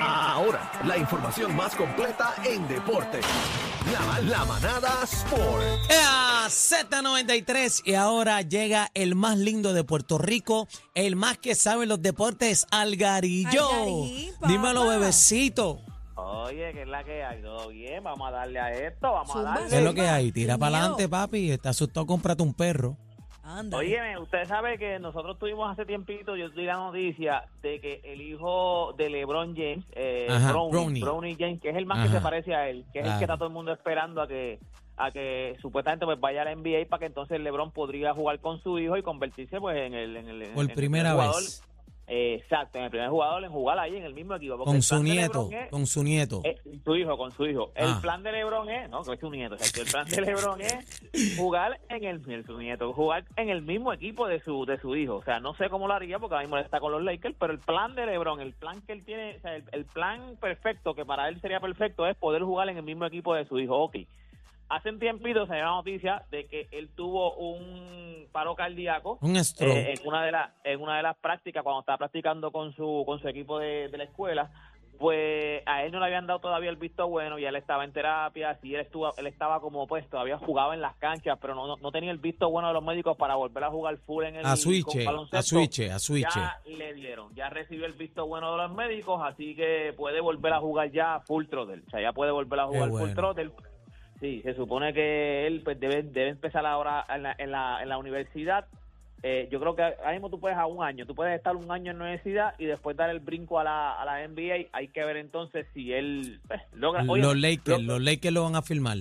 Ahora, la información más completa en deporte. La, la manada Sport. Ea, Z93 y ahora llega el más lindo de Puerto Rico, el más que sabe los deportes, Algarillo. Algarín, papá. Dímelo, bebecito. Oye, ¿qué es la que hay? ¿Todo bien? Vamos a darle a esto, vamos Zumba, a darle. ¿Qué es lo que hay? Tira para adelante, papi. Está asustado, cómprate un perro. Anda. Oye, usted sabe que nosotros tuvimos hace tiempito, yo di la noticia de que el hijo de LeBron James, eh, Ajá. Bronny James, que es el más Ajá. que se parece a él, que es el que está todo el mundo esperando a que a que supuestamente pues vaya a la NBA para que entonces LeBron podría jugar con su hijo y convertirse pues en el en el Por el primera jugador, vez. Eh, exacto, en el primer jugador en jugar ahí en el mismo equipo. Con su nieto. Es- Con su nieto. eh, su hijo, con su hijo. El Ah. plan de LeBron es, no, que es su nieto, o sea, que el plan de LeBron es jugar en el, su nieto, jugar en el mismo equipo de su de su hijo. O sea, no sé cómo lo haría porque ahora mismo está con los Lakers, pero el plan de LeBron, el plan que él tiene, o sea, el, el plan perfecto que para él sería perfecto es poder jugar en el mismo equipo de su hijo. Ok. Hace un tiempito se dio la noticia de que él tuvo un paro cardíaco Un eh, en una de las en una de las prácticas cuando estaba practicando con su con su equipo de, de la escuela pues a él no le habían dado todavía el visto bueno y él estaba en terapia sí él estuvo él estaba como pues todavía jugaba en las canchas pero no, no, no tenía el visto bueno de los médicos para volver a jugar full en el a switch, a switch, a switch. ya le dieron ya recibió el visto bueno de los médicos así que puede volver a jugar ya full throttle o sea ya puede volver a jugar bueno. full throttle Sí, se supone que él pues debe, debe empezar ahora en la, en la, en la universidad. Eh, yo creo que ahora mismo tú puedes a un año, tú puedes estar un año en la universidad y después dar el brinco a la, a la NBA. Hay que ver entonces si él pues, logra. Oye, los Lakers, lo- los Lakers lo van a firmar.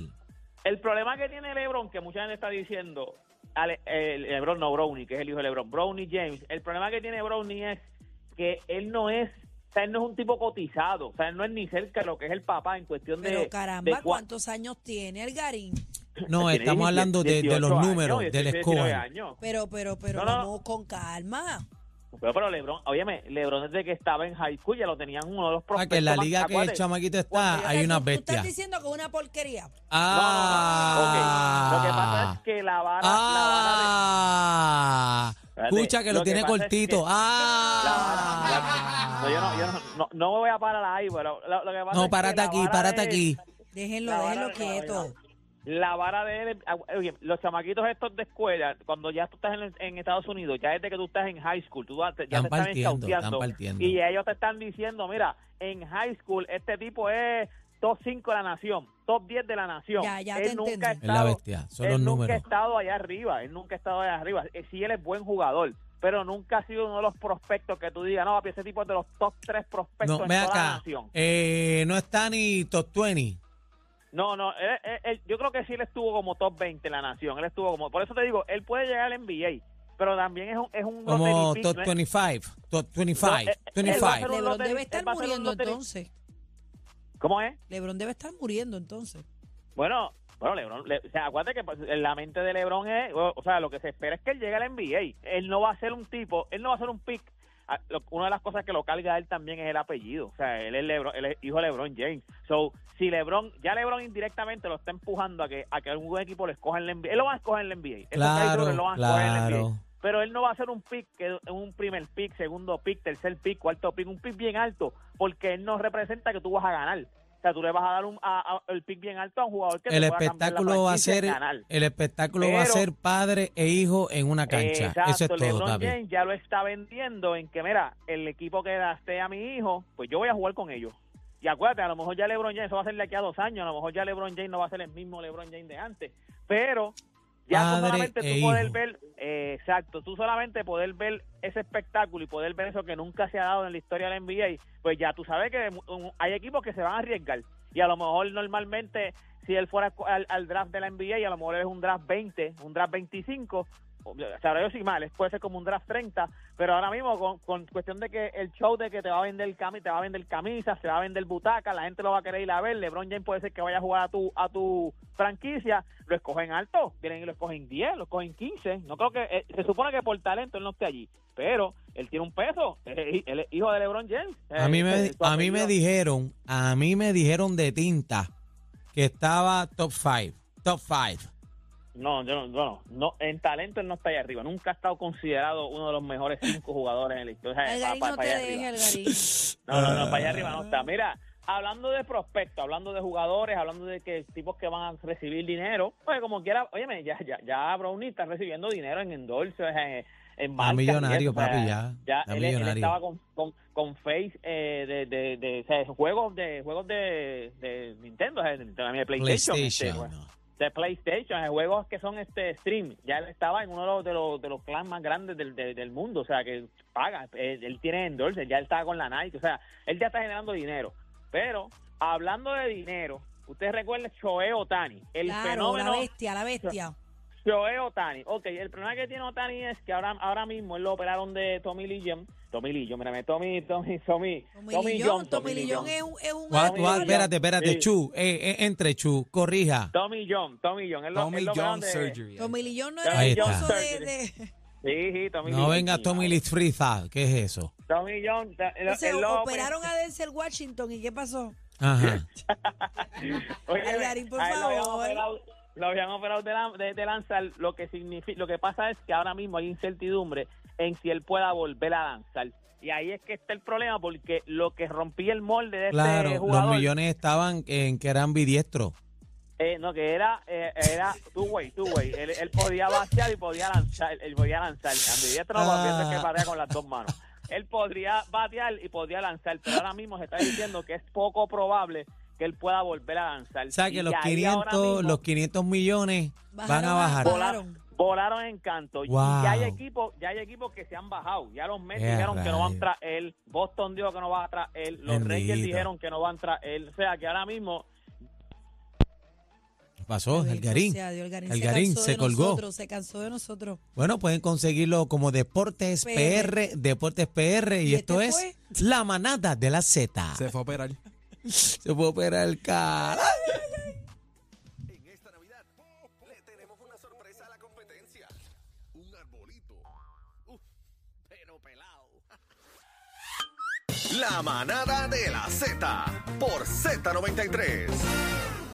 el problema que tiene LeBron, que mucha gente está diciendo, Ale- eh, LeBron no Brownie, que es el hijo de LeBron, Brownie James, el problema que tiene Brownie es que él no es, sea, él no es un tipo cotizado, o sea, él no es ni cerca de lo que es el papá en cuestión de... Pero caramba, de cua- ¿cuántos años tiene Algarín? No, tiene estamos hablando de, de 18 los años, números, del 18, 19 score. Pero, pero, pero No, no. vamos con calma. Pero, pero LeBron, óyeme, LeBron desde que estaba en high school ya lo tenían uno de los Ah, prospectos. que en la más- liga que el chamaquito está, hay te- unas Tú estás diciendo que es una porquería. No, no, no, Ah, ok. Lo que pasa es que la vara, ah, Espérate, escucha que lo, lo que tiene es cortito. que- ah, la vara, la- no, yo no, yo no, me voy a parar ahí, pero lo, lo que pasa es no, párate aquí, párate aquí. Déjenlo, déjenlo quieto. La vara de él, ah, oye, los chamaquitos estos de escuela, cuando ya tú estás en, en Estados Unidos, ya desde que tú estás en high school, tú ya te Están partiendo, están partiendo. y ellos te están diciendo, mira, en high school este tipo es top 5 de la nación, top 10 de la nación. Ya, ya él te nunca ha Es la estado, bestia, son él los nunca ha estado allá arriba, él nunca ha estado allá arriba. Eh, Sí, él es buen jugador, pero nunca ha sido uno de los prospectos que tú digas, no, papi, ese tipo es de los top 3 prospectos No, en toda la nación. Eh, no está ni top 20. No, no, él- él- él- yo creo que sí él estuvo como top 20 en la nación, él estuvo como, por eso te digo, él puede llegar al NBA, pero también es un, es un Como lottery pick, top ¿no? 25. Top 25. No, eh, él va a 25. ser un Lebron lottery- debe estar él muriendo entonces. ¿Cómo es? Lebron debe estar muriendo entonces. Bueno, bueno, LeBron, le- o sea, acuérdate que pues, la mente de LeBron es, o, sea, lo que se espera es que él llegue al NBA. Él no va a ser un tipo, él no va a ser un pick. Ah, Una de las cosas que lo carga a él también es el apellido. O sea, él es, LeBron, él es hijo de LeBron James. So, si LeBron, ya LeBron indirectamente lo está empujando a que a que algún equipo lo escoja en la NBA. Él lo va a escoger en la NBA. Eso Claro, seguro, él lo va a escoger en la NBA. Pero él no va a ser un pick, un primer pick, segundo pick, tercer pick, cuarto pick, un pick bien alto, porque él no representa que tú vas a ganar. O sea, tú le vas a dar un, a- a- el pick bien alto a un jugador que El te espectáculo va a ser ganar. el espectáculo va a ser padre e hijo en una cancha. Exacto, Eso es todo, LeBron. James ya lo está vendiendo en que, mira, el equipo que daste a mi hijo, pues yo voy a jugar con ellos. Y acuérdate, a lo mejor ya LeBron James, eso va a ser de aquí a dos años, a lo mejor ya LeBron James no va a ser el mismo LeBron James de antes. Pero ya tú Padre solamente e tú poder ver, eh, exacto, tú solamente poder ver ese espectáculo y poder ver eso que nunca se ha dado en la historia de la NBA, pues ya tú sabes que hay equipos que se van a arriesgar. Y a lo mejor normalmente, si él fuera al, al draft de la NBA, y a lo mejor es un draft 20, un draft 25, o sea, ahora yo sí mal, puede ser como un draft 30, pero ahora mismo con, con cuestión de que el show de que te va a vender cami, te va a vender camisas, se va a vender butaca, la gente lo va a querer ir a ver, LeBron James puede ser que vaya a jugar a tu a tu franquicia, lo escogen alto, vienen y lo escogen 10, lo escogen 15, no creo que eh, se supone que por talento él no esté allí, pero él tiene un peso, él, es hijo de LeBron James. A mí Eh, me, a mí me dijeron, a mí me dijeron de tinta que estaba top 5, top 5. No, yo no, no, no, en talento él no está ahí arriba. Nunca ha estado considerado uno de los mejores cinco jugadores en la historia. O sea, Algarín pa- no pa- te allá arriba. No, no, no, para allá arriba no está. Mira, hablando de prospectos, hablando de jugadores, hablando de que tipos que van a recibir dinero, pues como quiera, óyeme, ya, ya, ya Brownie está recibiendo dinero en endorsos, en, en marcas y millonario, papi, ya. Ya, él, estaba con, con, con Face eh, de, de, de, o sea, juegos de juegos de, de Nintendo, de, de PlayStation, este, PlayStation. bueno, de PlayStation, eh, juegos que son este stream. Ya él estaba en uno de los de los, de los clans más grandes del, de- del mundo, o sea, que paga, eh, él tiene endorses, ya él estaba con la Nike, o sea, él ya está generando dinero. Pero hablando de dinero, usted recuerda Shohei Otani, el Claro, fenómeno la bestia, la bestia. Shohei Otani. Ok, el problema que tiene Otani es que ahora, ahora mismo él lo operaron de Tommy Lee John. Tommy Lee John, mírame, Tommy, Tommy, Tommy, Tommy Lee John, Tommy Lee es un, es un What, Tommy what? Espérate, espérate, Sí. Chu, eh, eh, entre Chu, corrija. Tommy John, Tommy lo- Tommy de- Surgery. Tommy Lee John no era el esposo de, de- Sí, sí, Tommy No Lee venga. Tommy Lee Friza, ¿qué es eso? Tommy él lo operaron a Denzel Washington y ¿qué pasó? Ajá. Oye, Algarín, por favor. Lo habían operado de, la- de- de lanzar, lo que significa, lo que pasa es que ahora mismo hay incertidumbre en si él pueda volver a lanzar. Y ahí es que está el problema, porque lo que rompía el molde de Claro, este los jugador, millones estaban en que eran bidiestros. eh, no, que era, eh, era two way, two way. Él, él podía batear y podía lanzar, él podía lanzar. Ambidiestro no, Ah. piensa que patea con las dos manos. Él podría batear y podía lanzar, pero ahora mismo se está diciendo que es poco probable que él pueda volver a lanzar. O sea que los ahí ahora 500, mismo- los 500 millones van Bajaron a a- bajar. Vola- volaron, volaron en canto. Y ya hay equipos, ya hay equipos que se han bajado. Ya los Mets dijeron que no van tras él. Boston dijo que no va a traer. Los Rangers Bendito. dijeron que no van tras él. O sea que ahora mismo ¿Qué pasó? El Garín. sea Dios, el Garín El se, Garín cansó se colgó. Nosotros, se cansó de nosotros. Bueno, pueden conseguirlo como Deportes PR, PR. Deportes PR, y, ¿Y esto este es la manada de la Z. Se fue a operar. Se puede operar el cara. En esta Navidad le tenemos una sorpresa a la competencia. Un arbolito. Uf, pero pelado. La manada de la Z por Z93.